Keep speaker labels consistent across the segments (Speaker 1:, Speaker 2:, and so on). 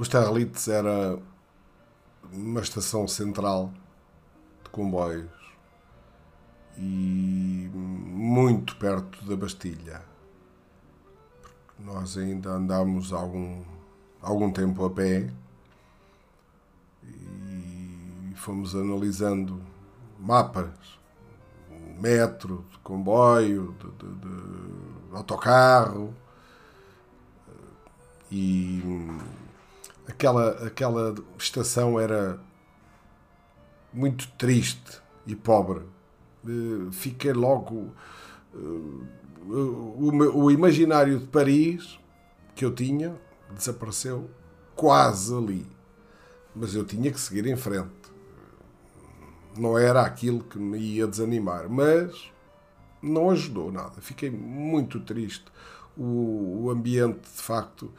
Speaker 1: os Terralites era uma estação central de comboios e muito perto da Bastilha. Porque nós ainda andámos algum, algum tempo a pé e fomos analisando mapas, metro, de comboio, de, de, de autocarro e aquela, aquela estação era muito triste e pobre. Fiquei logo. O, o imaginário de Paris que eu tinha desapareceu quase ali. Mas eu tinha que seguir em frente. Não era aquilo que me ia desanimar, mas não ajudou nada. Fiquei muito triste. O ambiente, de facto,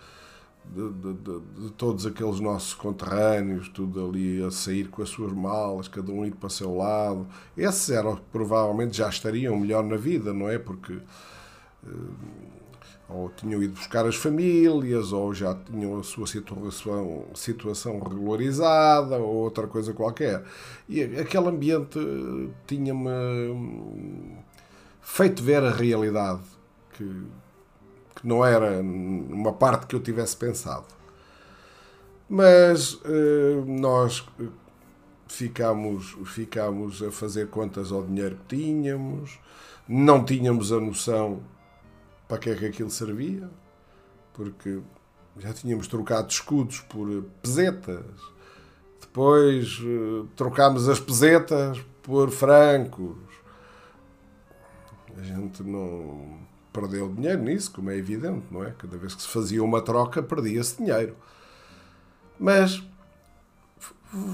Speaker 1: de, de, de, de, todos aqueles nossos conterrâneos, tudo ali a sair com as suas malas, cada um ir para o seu lado. Esses eram, provavelmente já estariam melhor na vida, não é? Porque uh, ou tinham ido buscar as famílias, ou já tinham a sua situação, situação regularizada, ou outra coisa qualquer. E aquele ambiente tinha-me feito ver a realidade que que não era uma parte que eu tivesse pensado. Mas uh, nós ficámos, ficámos a fazer contas ao dinheiro que tínhamos, não tínhamos a noção para que é que aquilo servia, porque já tínhamos trocado escudos por pesetas, depois uh, trocámos as pesetas por francos. A gente não perdeu dinheiro nisso, como é evidente, não é? Cada vez que se fazia uma troca, perdia-se dinheiro. Mas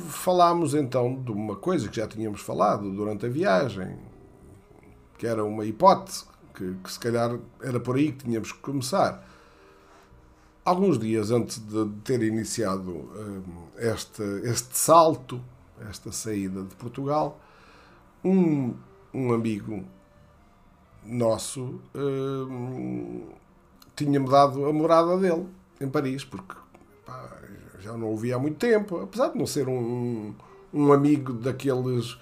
Speaker 1: falámos então de uma coisa que já tínhamos falado durante a viagem, que era uma hipótese, que, que se calhar era por aí que tínhamos que começar. Alguns dias antes de ter iniciado um, este, este salto, esta saída de Portugal, um, um amigo nosso uh, tinha-me dado a morada dele em Paris, porque pá, já não o via há muito tempo, apesar de não ser um, um amigo daqueles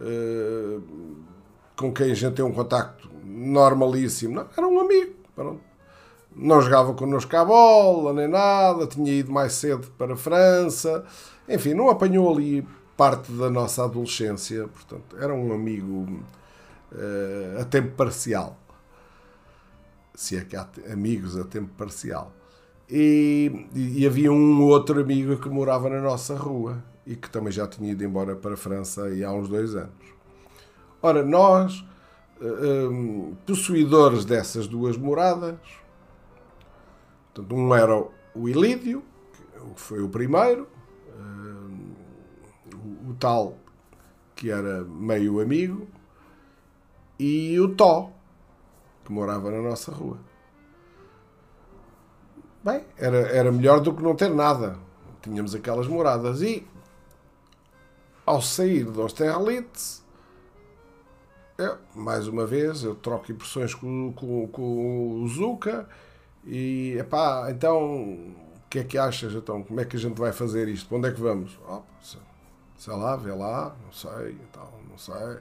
Speaker 1: uh, com quem a gente tem um contacto normalíssimo, não, era um amigo. Pronto. Não jogava connosco à bola, nem nada, tinha ido mais cedo para a França, enfim, não apanhou ali parte da nossa adolescência, portanto, era um amigo uh, a tempo parcial. Se é que há amigos a tempo parcial. E, e, havia um outro amigo que morava na nossa rua e que também já tinha ido embora para a França há uns dois anos. Ora, nós, um, eh, possuidores dessas duas moradas, portanto, um era o Ilídio, que foi o primeiro, um, o, o tal que era meio amigo, e o Tó, que morava na nossa rua. Bem, era, era melhor do que não ter nada. Tínhamos aquelas moradas. E, ao sair dos Terralites, eu, mais uma vez, eu troco impressões com, com, com o Zuka e, epá, então, o que é que achas, então? Como é que a gente vai fazer isto? Para onde é que vamos? Oh, sei lá, vê lá, não sei, então, não sei.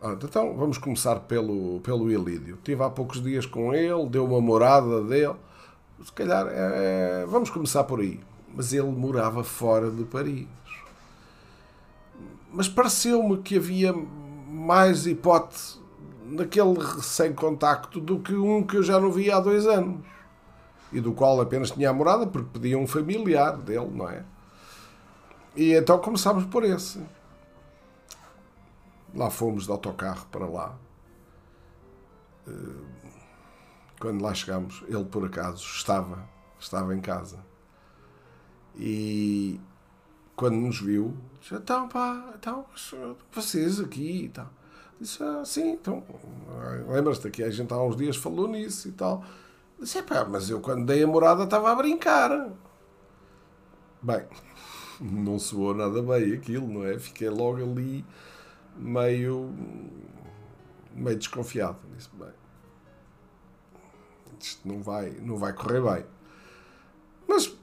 Speaker 1: Então vamos começar pelo, pelo Ilídio. Estive há poucos dias com ele, deu uma morada dele. Se calhar é, vamos começar por aí. Mas ele morava fora de Paris. Mas pareceu-me que havia mais hipótese naquele sem-contacto do que um que eu já não via há dois anos. E do qual apenas tinha a morada porque pedia um familiar dele, não é? E então começámos por esse. Lá fomos de autocarro para lá. Eh, quando lá chegámos, ele por acaso estava, estava em casa. E quando nos viu, disse: Então, pá, então, vocês aqui e tal. Disse: ah, Sim, então, lembras-te que a gente há uns dias falou nisso e tal. Disse: Pá, mas eu quando dei a morada estava a brincar. Bem, não soou nada bem aquilo, não é? Fiquei logo ali meio, meio desconfiado. Disse, bem, isto não vai, não vai correr bem. Mas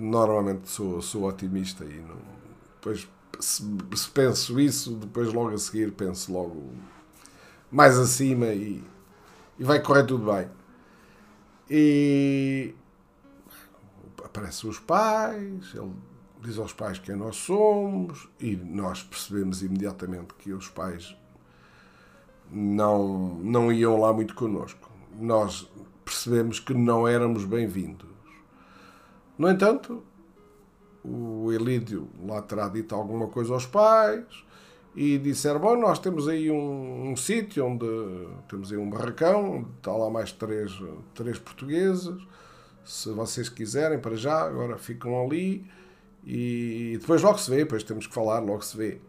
Speaker 1: Normalmente sou, sou otimista e não, depois se, se penso isso, depois logo a seguir penso logo mais acima e, e vai correr tudo bem. E aparecem os pais, ele diz aos pais quem nós somos e nós percebemos imediatamente que os pais não, não iam lá muito connosco. Nós percebemos que não éramos bem-vindos. No entanto, o Elídio lá terá dito alguma coisa aos pais e disseram: Bom, nós temos aí um, um sítio onde temos aí um barracão, onde está lá mais três, três portugueses. Se vocês quiserem, para já, agora ficam ali e depois logo se vê, depois temos que falar, logo se vê.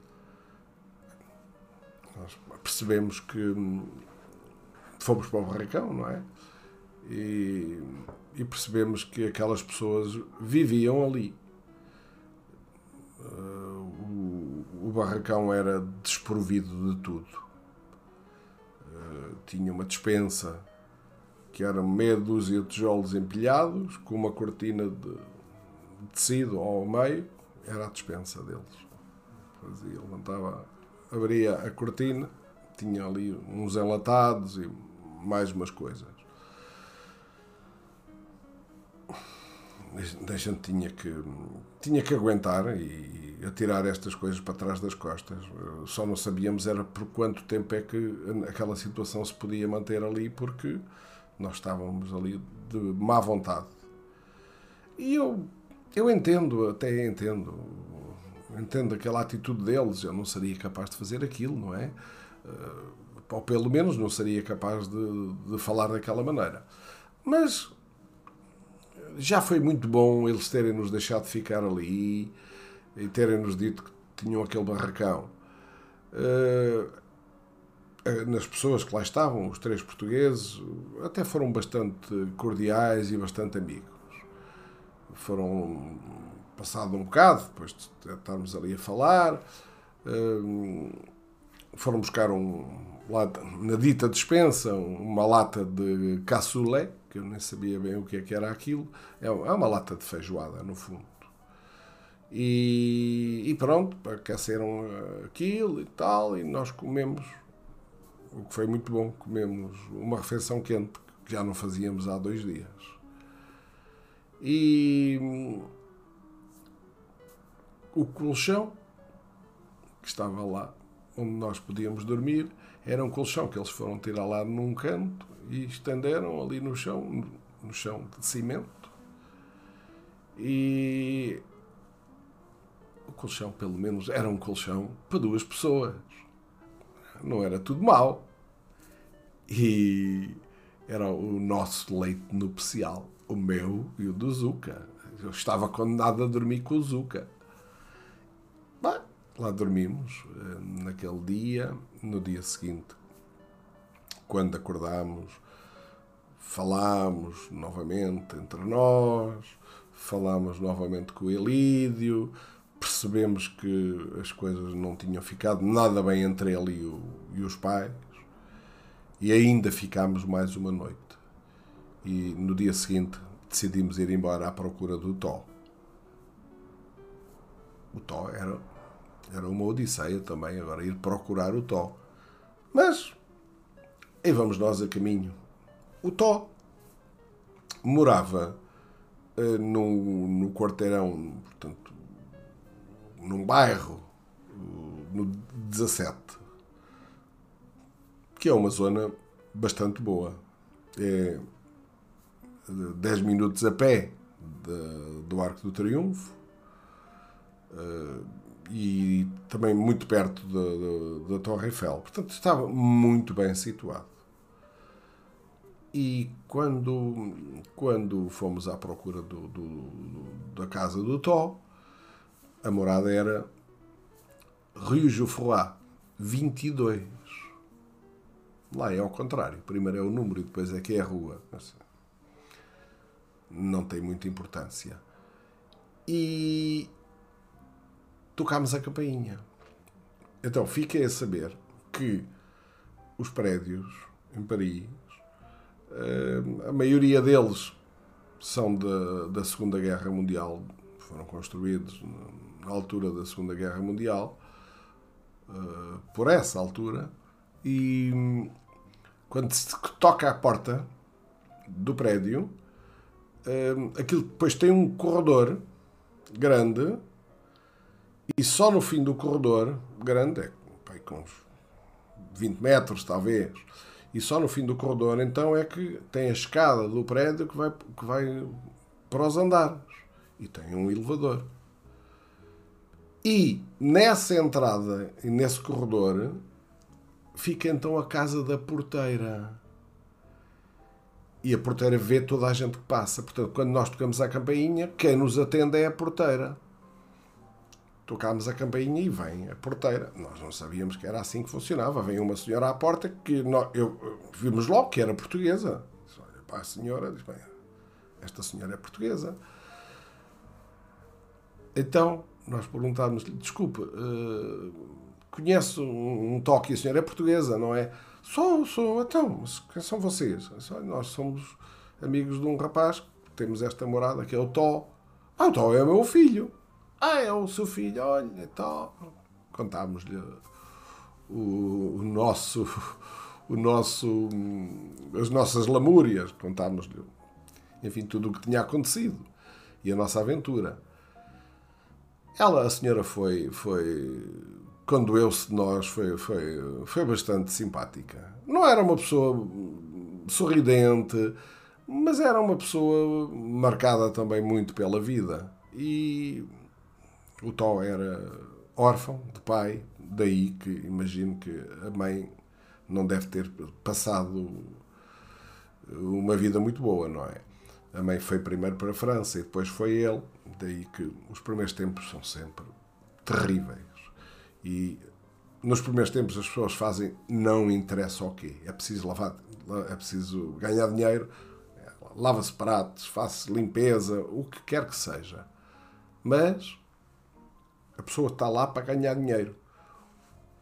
Speaker 1: Nós percebemos que hum, fomos para o barracão, não é? E, e percebemos que aquelas pessoas viviam ali. Uh, o, o, barracão era desprovido de tudo. Uh, tinha uma despensa que era meia dúzia de tijolos empilhados, com uma cortina de, tecido ao meio, era a despensa deles. Fazia, levantava, abria a cortina, tinha ali uns enlatados e mais umas coisas. A gente tinha que, tinha que aguentar e atirar estas coisas para trás das costas. Só não sabíamos era por quanto tempo é que aquela situação se podia manter ali, porque nós estávamos ali de má vontade. E eu eu entendo, até entendo. Entendo aquela atitude deles. Eu não seria capaz de fazer aquilo, não é? Eh, ou pelo menos não seria capaz de, de falar daquela maneira. Mas já foi muito bom eles terem nos deixado ficar ali e terem nos dito que tinham aquele barracão. Uh, nas pessoas que lá estavam, os três portugueses, até foram bastante cordiais e bastante amigos foram passado um bocado, depois de estarmos ali a falar, hum, foram buscar um, na dita dispensa uma lata de cassoulet, que eu nem sabia bem o que, é que era aquilo, é, é uma lata de feijoada, no fundo. E, e pronto, aqueceram aquilo e tal, e nós comemos, o que foi muito bom, comemos uma refeição quente, que já não fazíamos há dois dias. E o colchão que estava lá, onde nós podíamos dormir, era um colchão que eles foram tirar lá num canto e estenderam ali no chão, no chão de cimento. E o colchão, pelo menos, era um colchão para duas pessoas. Não era tudo mal. E era o nosso leite nupcial o meu e o do Zuka. Eu estava condenado a dormir com o Zuka. Bah, lá dormimos eh, naquele dia. No dia seguinte, quando acordámos, falámos novamente entre nós, falámos novamente com o Elídio, percebemos que as coisas não tinham ficado nada bem entre ele e, o, e os pais, e ainda ficámos mais uma noite e no dia seguinte decidimos ir embora à procura do Tó. O Tó era, era uma odisseia também, agora ir procurar o Tó. Mas aí vamos nós a caminho. O Tó morava uh, no, no quarteirão, portanto, num bairro, uh, no 17, que é uma zona bastante boa. É 10 minutos a pé de, do Arco do Triunfo uh, e também muito perto da Torre Eiffel. Portanto, estava muito bem situado. E quando, quando fomos à procura do, do, da casa do Tó, a morada era Rue Geoffroy, 22. Lá é ao contrário. Primeiro é o número e depois é que é a rua não tem muita importância. E tocámos a campainha. Então fiquei a saber que os prédios em Paris, eh, a maioria deles são da, da Segunda Guerra Mundial, foram construídos na altura da Segunda Guerra Mundial, uh, por essa altura, e hum, quando se toca à porta do prédio, aquilo depois tem um corredor grande e só no fim do corredor, grande, é com uns 20 metros talvez, e só no fim do corredor então é que tem a escada do prédio que vai, que vai para os andares e tem um elevador. E nessa entrada e nesse corredor fica então a casa da porteira. E a porteira vê toda a gente que passa. Portanto, quando nós tocamos a campainha, quem nos atende é a porteira. Tocámos a campainha e vem a porteira. Nós não sabíamos que era assim que funcionava. Vem uma senhora à porta que nós, eu, vimos logo que era portuguesa. Olha para a senhora, diz: bem, esta senhora é portuguesa. Então, nós perguntámos-lhe: desculpe, uh, conhece um, um toque a senhora é portuguesa, não é? Sou, sou, então, quem são vocês? Nós somos amigos de um rapaz, temos esta morada que é o Tó. Ah, o Tó é o meu filho. Ah, é o seu filho, olha, Tó. Contámos-lhe o, o, nosso, o nosso, as nossas lamúrias, contámos-lhe, enfim, tudo o que tinha acontecido e a nossa aventura. Ela, a senhora foi, foi quando eu se nós, foi, foi, foi bastante simpática. Não era uma pessoa sorridente, mas era uma pessoa marcada também muito pela vida. E o Tó era órfão de pai, daí que imagino que a mãe não deve ter passado uma vida muito boa, não é? A mãe foi primeiro para a França e depois foi ele. Daí que os primeiros tempos são sempre terríveis. E nos primeiros tempos as pessoas fazem não interessa o quê. É preciso lavar, é preciso ganhar dinheiro, lava-se pratos, faz-se limpeza, o que quer que seja. Mas a pessoa está lá para ganhar dinheiro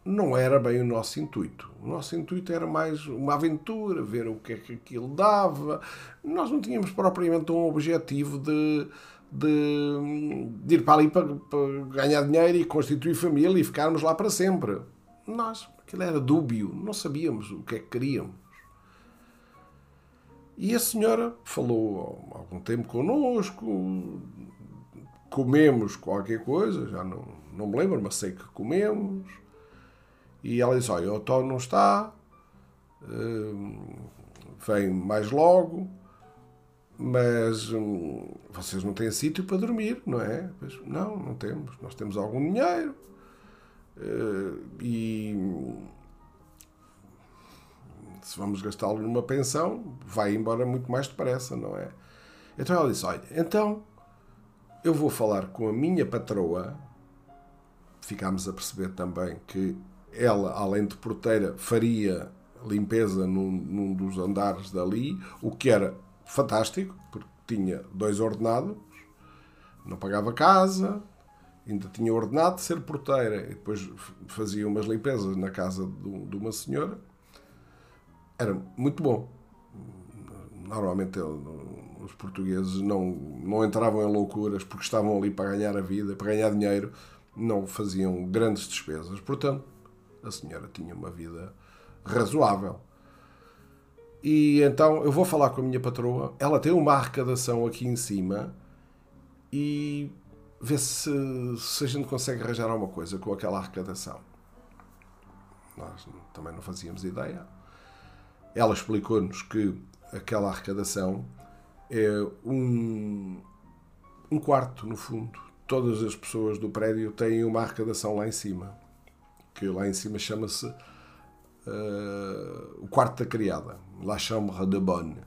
Speaker 1: não era bem o nosso intuito. O nosso intuito era mais uma aventura, ver o que é que aquilo dava. Nós não tínhamos propriamente um objetivo de, de, de ir para ali para, para, ganhar dinheiro e constituir família e ficarmos lá para sempre. Nós, aquilo era dúbio, não sabíamos o que é que queríamos. E a senhora falou algum tempo connosco, comemos qualquer coisa, já não, não me lembro, mas sei que comemos e ela disse: Olha, o Tó não está, hum, vem mais logo, mas hum, vocês não têm sítio para dormir, não é? Pois, não, não temos. Nós temos algum dinheiro uh, e se vamos gastá-lo numa pensão, vai embora muito mais depressa, não é? Então ela disse: Olha, então eu vou falar com a minha patroa. Ficámos a perceber também que ela, além de porteira, faria limpeza num, num, dos andares dali, o que era fantástico, porque tinha dois ordenados, não pagava casa, ainda tinha ordenado de ser porteira e depois fazia umas limpezas na casa de, uma senhora. Era muito bom. Normalmente os portugueses não, não entravam em loucuras porque estavam ali para ganhar a vida, para ganhar dinheiro, não faziam grandes despesas. Portanto, a senhora tinha uma vida razoável. E então eu vou falar com a minha patroa. Ela tem uma arrecadação aqui em cima e ver se, se a gente consegue arranjar alguma coisa com aquela arrecadação. Nós também não fazíamos ideia. Ela explicou-nos que aquela arrecadação é um, um quarto, no fundo. Todas as pessoas do prédio têm uma arrecadação lá em cima que lá em cima chama-se uh, o quarto da criada, La Chambre de Bonne,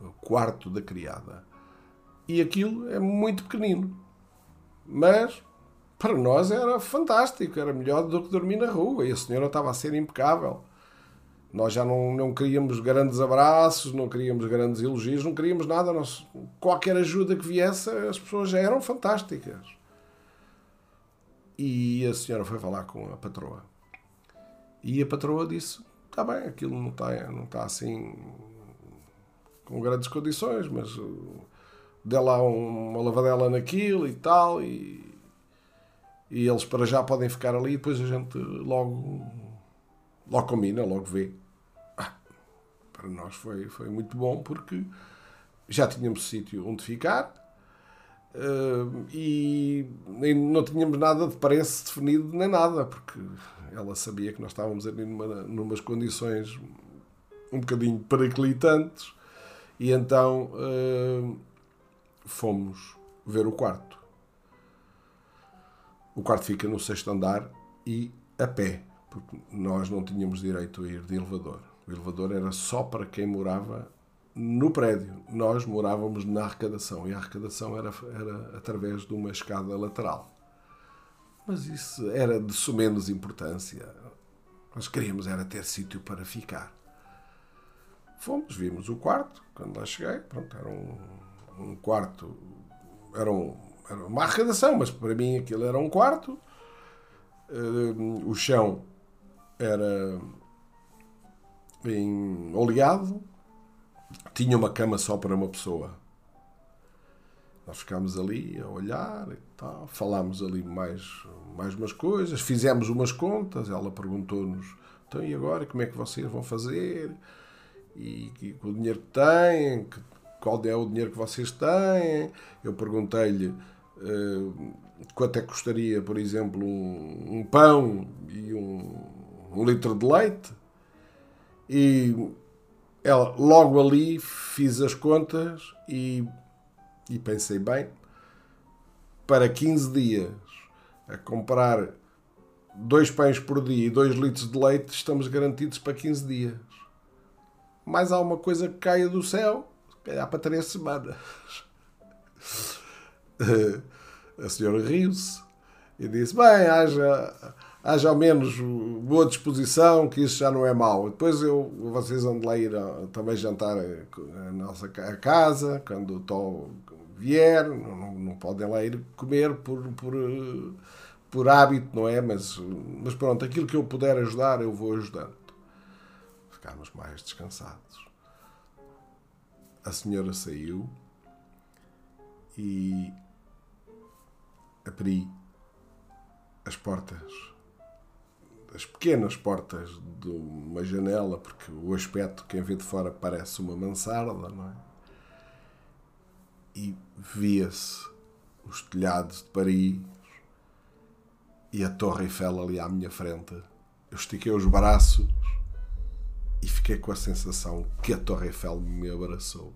Speaker 1: o quarto da criada. E aquilo é muito pequenino, mas para nós era fantástico, era melhor do que dormir na rua. E a senhora estava a ser impecável. Nós já não, não queríamos grandes abraços, não queríamos grandes elogios, não queríamos nada. Nós, qualquer ajuda que viesse, as pessoas já eram fantásticas. E a senhora foi falar com a patroa. E a patroa disse: Está bem, aquilo não está não tá assim com grandes condições, mas uh, dê lá uma lavadela naquilo e tal, e, e eles para já podem ficar ali e depois a gente logo, logo combina, logo vê. Ah, para nós foi, foi muito bom porque já tínhamos sítio onde ficar uh, e nem, não tínhamos nada de preço definido nem nada, porque ela sabia que nós estávamos ali numa, numas condições um bocadinho periclitantes e então uh, fomos ver o quarto. O quarto fica no sexto andar e a pé, porque nós não tínhamos direito a ir de elevador. O elevador era só para quem morava no prédio. Nós morávamos na arrecadação e a arrecadação era, era através de uma escada lateral. Mas isso era de sumenos importância. Nós queríamos era ter sítio para ficar. Fomos, vimos o quarto, quando lá cheguei, pronto, era um, um quarto, era, um, era uma arrecadação, mas para mim aquilo era um quarto. Uh, o chão era em oleado, tinha uma cama só para uma pessoa. Nós ficámos ali a olhar e tal, falámos ali mais, mais umas coisas, fizemos umas contas, ela perguntou-nos, então e agora como é que vocês vão fazer? E, e com o dinheiro que têm, que, qual é o dinheiro que vocês têm? Eu perguntei-lhe uh, quanto é que custaria, por exemplo, um, um pão e um, um litro de leite. E ela, logo ali fiz as contas e, e pensei, bem, para 15 dias a comprar dois pães por dia e dois litros de leite, estamos garantidos para 15 dias. Mais alguma coisa que caia do céu, se calhar para três semanas. A senhora riu-se e disse: Bem, haja haja ao menos boa disposição, que isso já não é mau. Depois eu, vocês vão de lá ir também jantar a nossa a casa, quando o Tó vier, não, não podem lá ir comer por, por, por hábito, não é? Mas, mas pronto, aquilo que eu puder ajudar, eu vou ajudando. Ficámos mais descansados. A senhora saiu e abri as portas as pequenas portas de uma janela, porque o aspecto, quem vê de fora, parece uma mansarda, não é? E via-se os telhados de Paris e a Torre Eiffel ali à minha frente. Eu estiquei os braços e fiquei com a sensação que a Torre Eiffel me abraçou.